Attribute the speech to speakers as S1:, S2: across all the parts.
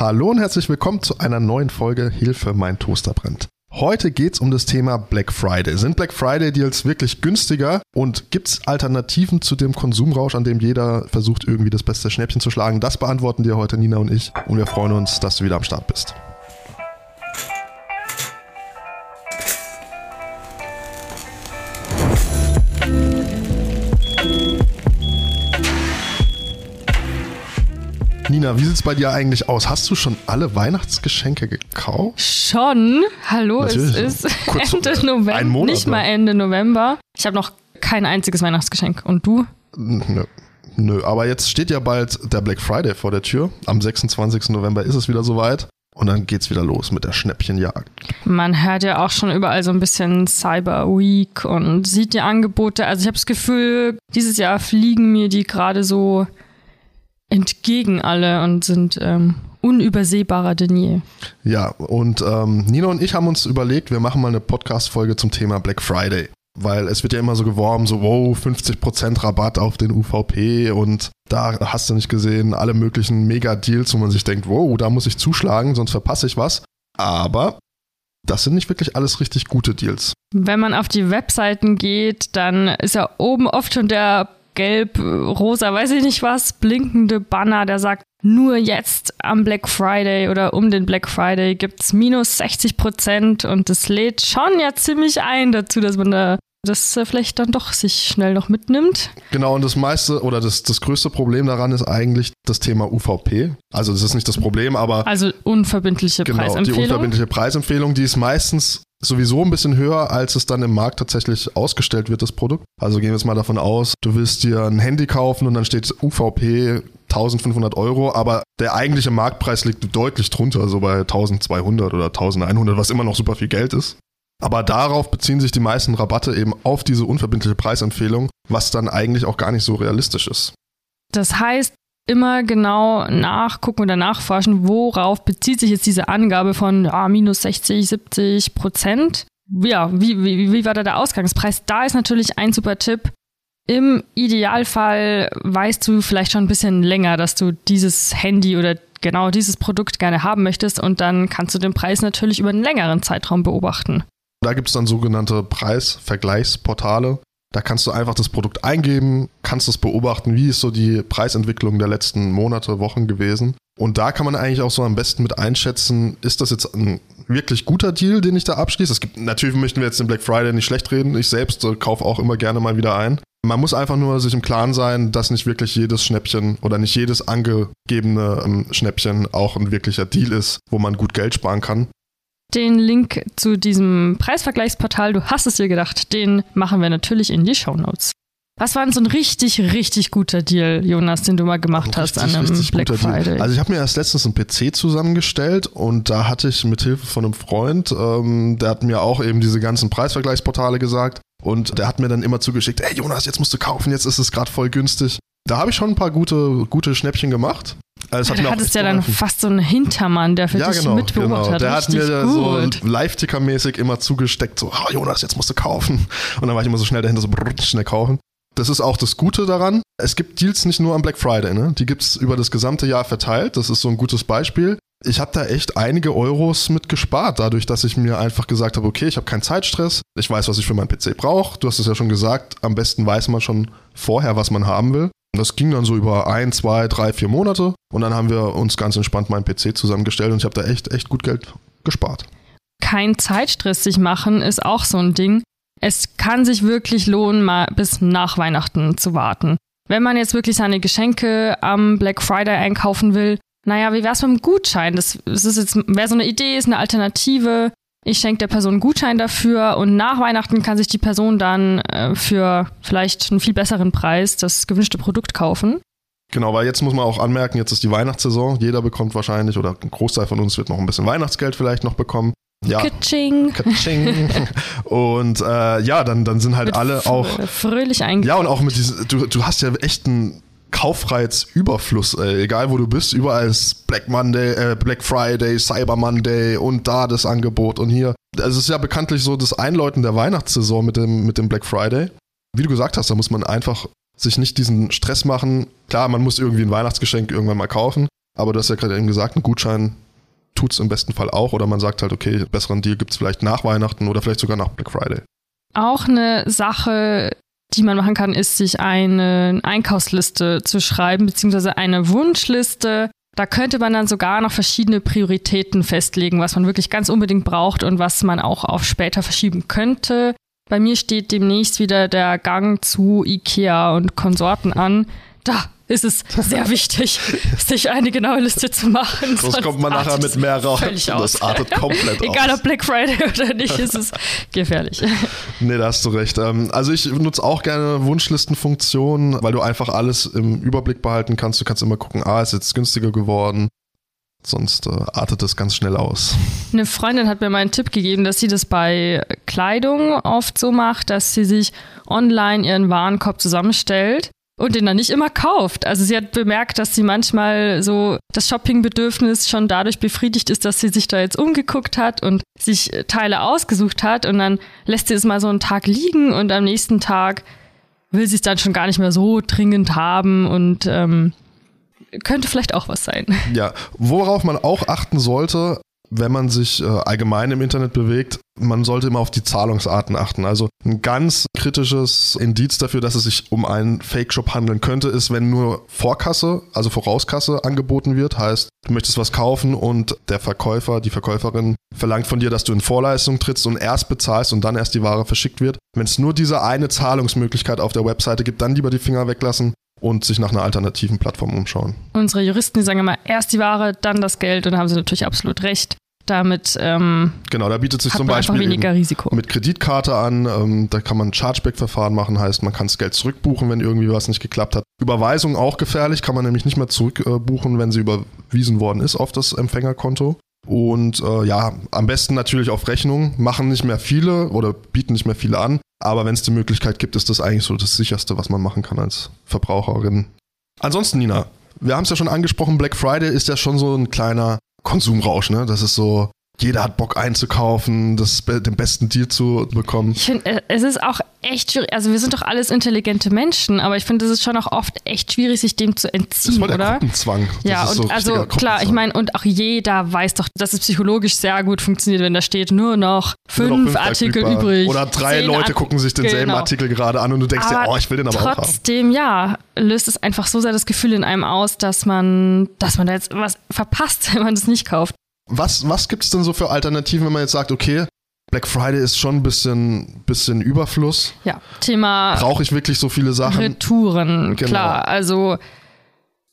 S1: Hallo und herzlich willkommen zu einer neuen Folge Hilfe, mein Toaster brennt. Heute geht es um das Thema Black Friday. Sind Black Friday Deals wirklich günstiger und gibt es Alternativen zu dem Konsumrausch, an dem jeder versucht, irgendwie das beste Schnäppchen zu schlagen? Das beantworten dir heute Nina und ich und wir freuen uns, dass du wieder am Start bist. Nina, wie sieht es bei dir eigentlich aus? Hast du schon alle Weihnachtsgeschenke gekauft?
S2: Schon. Hallo, Natürlich. es ist Kurz, Ende November. Ein Monat, nicht mal Ende November. Ich habe noch kein einziges Weihnachtsgeschenk. Und du?
S1: Nö. Nö, aber jetzt steht ja bald der Black Friday vor der Tür. Am 26. November ist es wieder soweit. Und dann geht's wieder los mit der Schnäppchenjagd.
S2: Man hört ja auch schon überall so ein bisschen Cyber Week und sieht die Angebote. Also ich habe das Gefühl, dieses Jahr fliegen mir die gerade so entgegen alle und sind ähm, unübersehbarer denn je.
S1: Ja, und ähm, Nina und ich haben uns überlegt, wir machen mal eine Podcast-Folge zum Thema Black Friday. Weil es wird ja immer so geworben, so, wow, 50% Rabatt auf den UVP und da hast du nicht gesehen, alle möglichen Mega-Deals, wo man sich denkt, wow, da muss ich zuschlagen, sonst verpasse ich was. Aber das sind nicht wirklich alles richtig gute Deals.
S2: Wenn man auf die Webseiten geht, dann ist ja oben oft schon der gelb, rosa, weiß ich nicht was, blinkende Banner, der sagt, nur jetzt am Black Friday oder um den Black Friday gibt es minus 60 Prozent und das lädt schon ja ziemlich ein dazu, dass man da das vielleicht dann doch sich schnell noch mitnimmt.
S1: Genau, und das meiste oder das, das größte Problem daran ist eigentlich das Thema UVP. Also das ist nicht das Problem, aber...
S2: Also unverbindliche
S1: genau,
S2: Preisempfehlung.
S1: die unverbindliche Preisempfehlung, die ist meistens sowieso ein bisschen höher, als es dann im Markt tatsächlich ausgestellt wird, das Produkt. Also gehen wir jetzt mal davon aus, du willst dir ein Handy kaufen und dann steht UVP 1500 Euro, aber der eigentliche Marktpreis liegt deutlich drunter, so bei 1200 oder 1100, was immer noch super viel Geld ist. Aber darauf beziehen sich die meisten Rabatte eben auf diese unverbindliche Preisempfehlung, was dann eigentlich auch gar nicht so realistisch ist.
S2: Das heißt, immer genau nachgucken oder nachforschen, worauf bezieht sich jetzt diese Angabe von ah, minus 60, 70 Prozent. Ja, wie, wie, wie war da der Ausgangspreis? Da ist natürlich ein super Tipp. Im Idealfall weißt du vielleicht schon ein bisschen länger, dass du dieses Handy oder genau dieses Produkt gerne haben möchtest und dann kannst du den Preis natürlich über einen längeren Zeitraum beobachten.
S1: Da gibt es dann sogenannte Preisvergleichsportale. Da kannst du einfach das Produkt eingeben, kannst es beobachten, wie ist so die Preisentwicklung der letzten Monate, Wochen gewesen. Und da kann man eigentlich auch so am besten mit einschätzen, ist das jetzt ein wirklich guter Deal, den ich da abschließe. Es gibt, natürlich möchten wir jetzt den Black Friday nicht schlecht reden. Ich selbst äh, kaufe auch immer gerne mal wieder ein. Man muss einfach nur sich im Klaren sein, dass nicht wirklich jedes Schnäppchen oder nicht jedes angegebene ähm, Schnäppchen auch ein wirklicher Deal ist, wo man gut Geld sparen kann.
S2: Den Link zu diesem Preisvergleichsportal, du hast es dir gedacht, den machen wir natürlich in die Show Notes. Was war denn so ein richtig, richtig guter Deal, Jonas, den du mal gemacht hast an einem Black Friday? Deal.
S1: Also ich habe mir erst letztens einen PC zusammengestellt und da hatte ich mit Hilfe von einem Freund, ähm, der hat mir auch eben diese ganzen Preisvergleichsportale gesagt und der hat mir dann immer zugeschickt, ey Jonas, jetzt musst du kaufen, jetzt ist es gerade voll günstig. Da habe ich schon ein paar gute, gute Schnäppchen gemacht.
S2: Also du hattest ja dann fast so einen Hintermann, der für ja, dich genau, mitbeobachtet genau.
S1: hat. Der hat mir gut. so Live-Ticker-mäßig immer zugesteckt, so, oh, Jonas, jetzt musst du kaufen. Und dann war ich immer so schnell dahinter, so brrr, schnell kaufen. Das ist auch das Gute daran. Es gibt Deals nicht nur am Black Friday, ne? Die gibt es über das gesamte Jahr verteilt. Das ist so ein gutes Beispiel. Ich habe da echt einige Euros mit gespart, dadurch, dass ich mir einfach gesagt habe, okay, ich habe keinen Zeitstress, ich weiß, was ich für meinen PC brauche. Du hast es ja schon gesagt, am besten weiß man schon vorher, was man haben will. Das ging dann so über ein, zwei, drei, vier Monate und dann haben wir uns ganz entspannt meinen PC zusammengestellt und ich habe da echt, echt gut Geld gespart.
S2: Kein Zeitstress sich machen ist auch so ein Ding. Es kann sich wirklich lohnen, mal bis nach Weihnachten zu warten. Wenn man jetzt wirklich seine Geschenke am Black Friday einkaufen will, naja, wie wär's mit einem Gutschein? Das, das ist jetzt, wäre so eine Idee, ist eine Alternative ich schenke der Person einen Gutschein dafür und nach Weihnachten kann sich die Person dann äh, für vielleicht einen viel besseren Preis das gewünschte Produkt kaufen.
S1: Genau, weil jetzt muss man auch anmerken, jetzt ist die Weihnachtssaison. Jeder bekommt wahrscheinlich oder ein Großteil von uns wird noch ein bisschen Weihnachtsgeld vielleicht noch bekommen.
S2: Ja. Katsching.
S1: Katsching. Und äh, ja, dann, dann sind halt mit alle auch
S2: fröhlich eigentlich.
S1: Ja, und auch mit diesem, du, du hast ja echt einen Kaufreizüberfluss, ey. egal wo du bist, überall ist Black Monday, äh, Black Friday, Cyber Monday und da das Angebot und hier. Es ist ja bekanntlich so das Einläuten der Weihnachtssaison mit dem, mit dem Black Friday. Wie du gesagt hast, da muss man einfach sich nicht diesen Stress machen. Klar, man muss irgendwie ein Weihnachtsgeschenk irgendwann mal kaufen, Aber du hast ja gerade eben gesagt, ein Gutschein tut es im besten Fall auch. Oder man sagt halt, okay, besseren Deal gibt es vielleicht nach Weihnachten oder vielleicht sogar nach Black Friday.
S2: Auch eine Sache, die man machen kann, ist, sich eine Einkaufsliste zu schreiben, beziehungsweise eine Wunschliste. Da könnte man dann sogar noch verschiedene Prioritäten festlegen, was man wirklich ganz unbedingt braucht und was man auch auf später verschieben könnte. Bei mir steht demnächst wieder der Gang zu IKEA und Konsorten an. Da ist es sehr wichtig, sich eine genaue Liste zu machen.
S1: Sonst kommt man nachher mit mehr raus. Das artet komplett
S2: Egal ob Black Friday oder nicht, ist es gefährlich.
S1: Nee, da hast du recht. Ähm, also ich nutze auch gerne Wunschlistenfunktionen, weil du einfach alles im Überblick behalten kannst. Du kannst immer gucken, ah, ist jetzt günstiger geworden. Sonst äh, artet das ganz schnell aus.
S2: Eine Freundin hat mir mal einen Tipp gegeben, dass sie das bei Kleidung oft so macht, dass sie sich online ihren Warenkorb zusammenstellt und den dann nicht immer kauft. Also sie hat bemerkt, dass sie manchmal so das Shoppingbedürfnis schon dadurch befriedigt ist, dass sie sich da jetzt umgeguckt hat und sich Teile ausgesucht hat und dann lässt sie es mal so einen Tag liegen und am nächsten Tag will sie es dann schon gar nicht mehr so dringend haben und ähm, könnte vielleicht auch was sein.
S1: Ja, worauf man auch achten sollte, wenn man sich äh, allgemein im Internet bewegt, man sollte immer auf die Zahlungsarten achten. Also ein ganz kritisches Indiz dafür, dass es sich um einen Fake-Shop handeln könnte, ist, wenn nur Vorkasse, also Vorauskasse angeboten wird. Heißt, du möchtest was kaufen und der Verkäufer, die Verkäuferin verlangt von dir, dass du in Vorleistung trittst und erst bezahlst und dann erst die Ware verschickt wird. Wenn es nur diese eine Zahlungsmöglichkeit auf der Webseite gibt, dann lieber die Finger weglassen und sich nach einer alternativen Plattform umschauen.
S2: Unsere Juristen, die sagen immer, erst die Ware, dann das Geld und da haben sie natürlich absolut recht. Damit ähm,
S1: genau, da bietet sich zum Beispiel mit Kreditkarte an. Ähm, da kann man Chargeback-Verfahren machen, heißt man kann das Geld zurückbuchen, wenn irgendwie was nicht geklappt hat. Überweisung auch gefährlich, kann man nämlich nicht mehr zurückbuchen, wenn sie überwiesen worden ist auf das Empfängerkonto. Und äh, ja, am besten natürlich auf Rechnung. Machen nicht mehr viele oder bieten nicht mehr viele an. Aber wenn es die Möglichkeit gibt, ist das eigentlich so das sicherste, was man machen kann als Verbraucherin. Ansonsten, Nina, wir haben es ja schon angesprochen, Black Friday ist ja schon so ein kleiner Konsumrausch, ne? Das ist so, jeder hat Bock einzukaufen, das, den besten Deal zu bekommen.
S2: Ich finde, äh, es ist auch echt schwierig. Also wir sind doch alles intelligente Menschen, aber ich finde, es ist schon auch oft echt schwierig, sich dem zu entziehen, das ist
S1: der
S2: oder?
S1: Gruppenzwang.
S2: Das ja, und so also klar, ich meine, und auch jeder weiß doch, dass es psychologisch sehr gut funktioniert, wenn da steht nur noch fünf, nur noch fünf Artikel übrig.
S1: Oder drei Leute Art gucken sich denselben genau. Artikel gerade an und du denkst aber dir, oh, ich will den aber
S2: trotzdem,
S1: auch haben.
S2: Trotzdem, ja, löst es einfach so sehr das Gefühl in einem aus, dass man, dass man da jetzt was verpasst, wenn man das nicht kauft.
S1: Was, was gibt es denn so für Alternativen, wenn man jetzt sagt, okay, Black Friday ist schon ein bisschen, bisschen Überfluss.
S2: Ja, Thema.
S1: Brauche ich wirklich so viele Sachen?
S2: Retouren, genau. klar. Also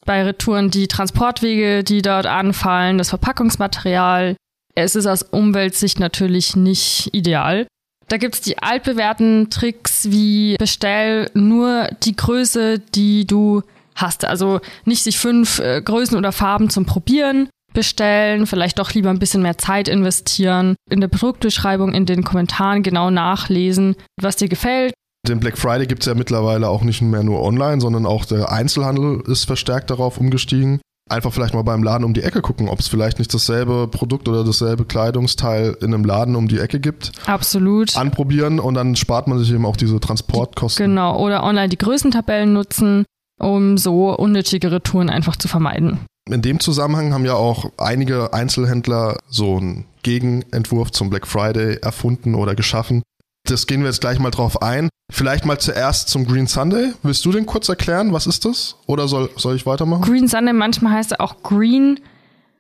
S2: bei Retouren die Transportwege, die dort anfallen, das Verpackungsmaterial. Es ist aus Umweltsicht natürlich nicht ideal. Da gibt es die altbewährten Tricks wie bestell nur die Größe, die du hast. Also nicht sich fünf äh, Größen oder Farben zum Probieren bestellen, vielleicht doch lieber ein bisschen mehr Zeit investieren, in der Produktbeschreibung, in den Kommentaren genau nachlesen, was dir gefällt.
S1: Den Black Friday gibt es ja mittlerweile auch nicht mehr nur online, sondern auch der Einzelhandel ist verstärkt darauf umgestiegen. Einfach vielleicht mal beim Laden um die Ecke gucken, ob es vielleicht nicht dasselbe Produkt oder dasselbe Kleidungsteil in einem Laden um die Ecke gibt.
S2: Absolut.
S1: Anprobieren und dann spart man sich eben auch diese Transportkosten.
S2: Genau, oder online die Größentabellen nutzen, um so unnötige Retouren einfach zu vermeiden.
S1: In dem Zusammenhang haben ja auch einige Einzelhändler so einen Gegenentwurf zum Black Friday erfunden oder geschaffen. Das gehen wir jetzt gleich mal drauf ein. Vielleicht mal zuerst zum Green Sunday. Willst du den kurz erklären? Was ist das? Oder soll, soll ich weitermachen?
S2: Green Sunday, manchmal heißt er auch Green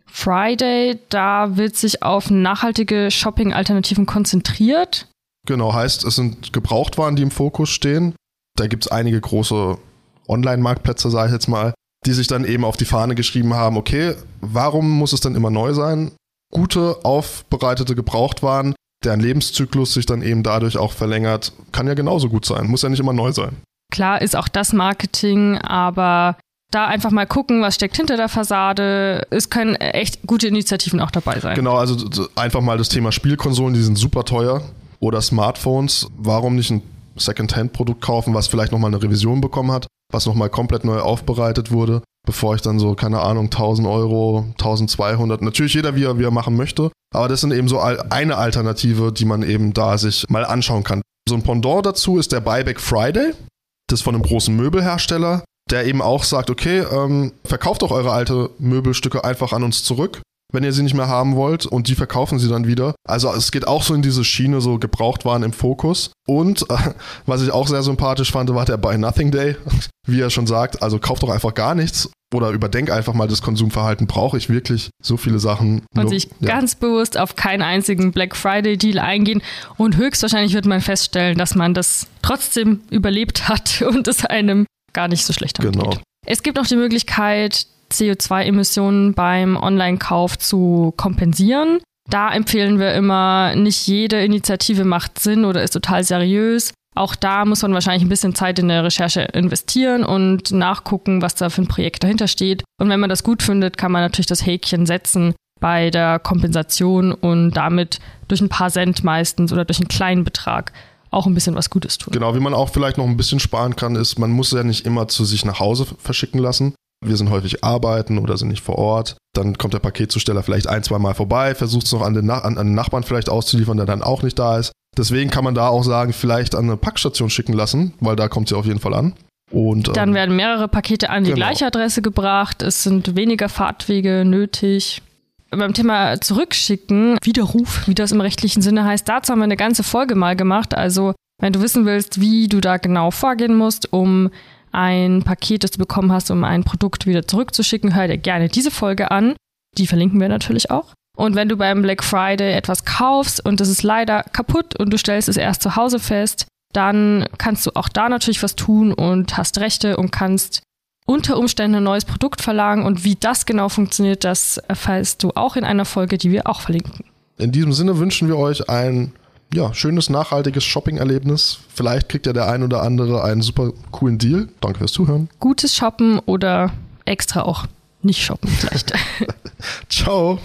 S2: Friday. Da wird sich auf nachhaltige Shopping-Alternativen konzentriert.
S1: Genau, heißt, es sind Gebrauchtwaren, die im Fokus stehen. Da gibt es einige große Online-Marktplätze, sage ich jetzt mal, die sich dann eben auf die Fahne geschrieben haben, okay, warum muss es denn immer neu sein? Gute, aufbereitete Gebrauchtwaren, deren Lebenszyklus sich dann eben dadurch auch verlängert, kann ja genauso gut sein, muss ja nicht immer neu sein.
S2: Klar ist auch das Marketing, aber da einfach mal gucken, was steckt hinter der Fassade. Es können echt gute Initiativen auch dabei sein.
S1: Genau, also einfach mal das Thema Spielkonsolen, die sind super teuer. Oder Smartphones. Warum nicht ein Second-Hand-Produkt kaufen, was vielleicht nochmal eine Revision bekommen hat? was nochmal komplett neu aufbereitet wurde, bevor ich dann so, keine Ahnung, 1000 Euro, 1200, natürlich jeder, wie er, wie er machen möchte, aber das sind eben so eine Alternative, die man eben da sich mal anschauen kann. So ein Pendant dazu ist der Buyback Friday, das ist von einem großen Möbelhersteller. der eben auch sagt, okay, ähm, verkauft doch eure alte Möbelstücke einfach an uns zurück wenn ihr sie nicht mehr haben wollt und die verkaufen sie dann wieder. Also es geht auch so in diese Schiene, so Gebrauchtwaren im Fokus. Und äh, was ich auch sehr sympathisch fand, war der Buy Nothing Day. Wie er schon sagt, also kauft doch einfach gar nichts oder überdenk einfach mal das Konsumverhalten. Brauche ich wirklich so viele Sachen?
S2: Und nur, sich ja. ganz bewusst auf keinen einzigen Black Friday Deal eingehen. Und höchstwahrscheinlich wird man feststellen, dass man das trotzdem überlebt hat und es einem gar nicht so schlecht damit genau. Es gibt noch die Möglichkeit, CO2-Emissionen beim Online-Kauf zu kompensieren. Da empfehlen wir immer, nicht jede Initiative macht Sinn oder ist total seriös. Auch da muss man wahrscheinlich ein bisschen Zeit in der Recherche investieren und nachgucken, was da für ein Projekt dahinter steht. Und wenn man das gut findet, kann man natürlich das Häkchen setzen bei der Kompensation und damit durch ein paar Cent meistens oder durch einen kleinen Betrag auch ein bisschen was Gutes tun.
S1: Genau, wie man auch vielleicht noch ein bisschen sparen kann, ist, man muss ja nicht immer zu sich nach Hause verschicken lassen. Wir sind häufig arbeiten oder sind nicht vor Ort. Dann kommt der Paketzusteller vielleicht ein, zwei Mal vorbei, versucht es noch an den, Na an, an den Nachbarn vielleicht auszuliefern, der dann auch nicht da ist. Deswegen kann man da auch sagen, vielleicht an eine Packstation schicken lassen, weil da kommt sie auf jeden Fall an. Und,
S2: dann ähm, werden mehrere Pakete an die genau. gleiche Adresse gebracht. Es sind weniger Fahrtwege nötig. Beim Thema Zurückschicken, Widerruf, wie das im rechtlichen Sinne heißt, dazu haben wir eine ganze Folge mal gemacht. Also, wenn du wissen willst, wie du da genau vorgehen musst, um ein Paket, das du bekommen hast, um ein Produkt wieder zurückzuschicken, hör dir gerne diese Folge an. Die verlinken wir natürlich auch. Und wenn du beim Black Friday etwas kaufst und es ist leider kaputt und du stellst es erst zu Hause fest, dann kannst du auch da natürlich was tun und hast Rechte und kannst unter Umständen ein neues Produkt verlangen. Und wie das genau funktioniert, das erfährst du auch in einer Folge, die wir auch verlinken.
S1: In diesem Sinne wünschen wir euch ein ja, schönes, nachhaltiges Shopping-Erlebnis. Vielleicht kriegt ja der ein oder andere einen super coolen Deal. Danke fürs Zuhören.
S2: Gutes Shoppen oder extra auch nicht shoppen vielleicht.
S1: Ciao.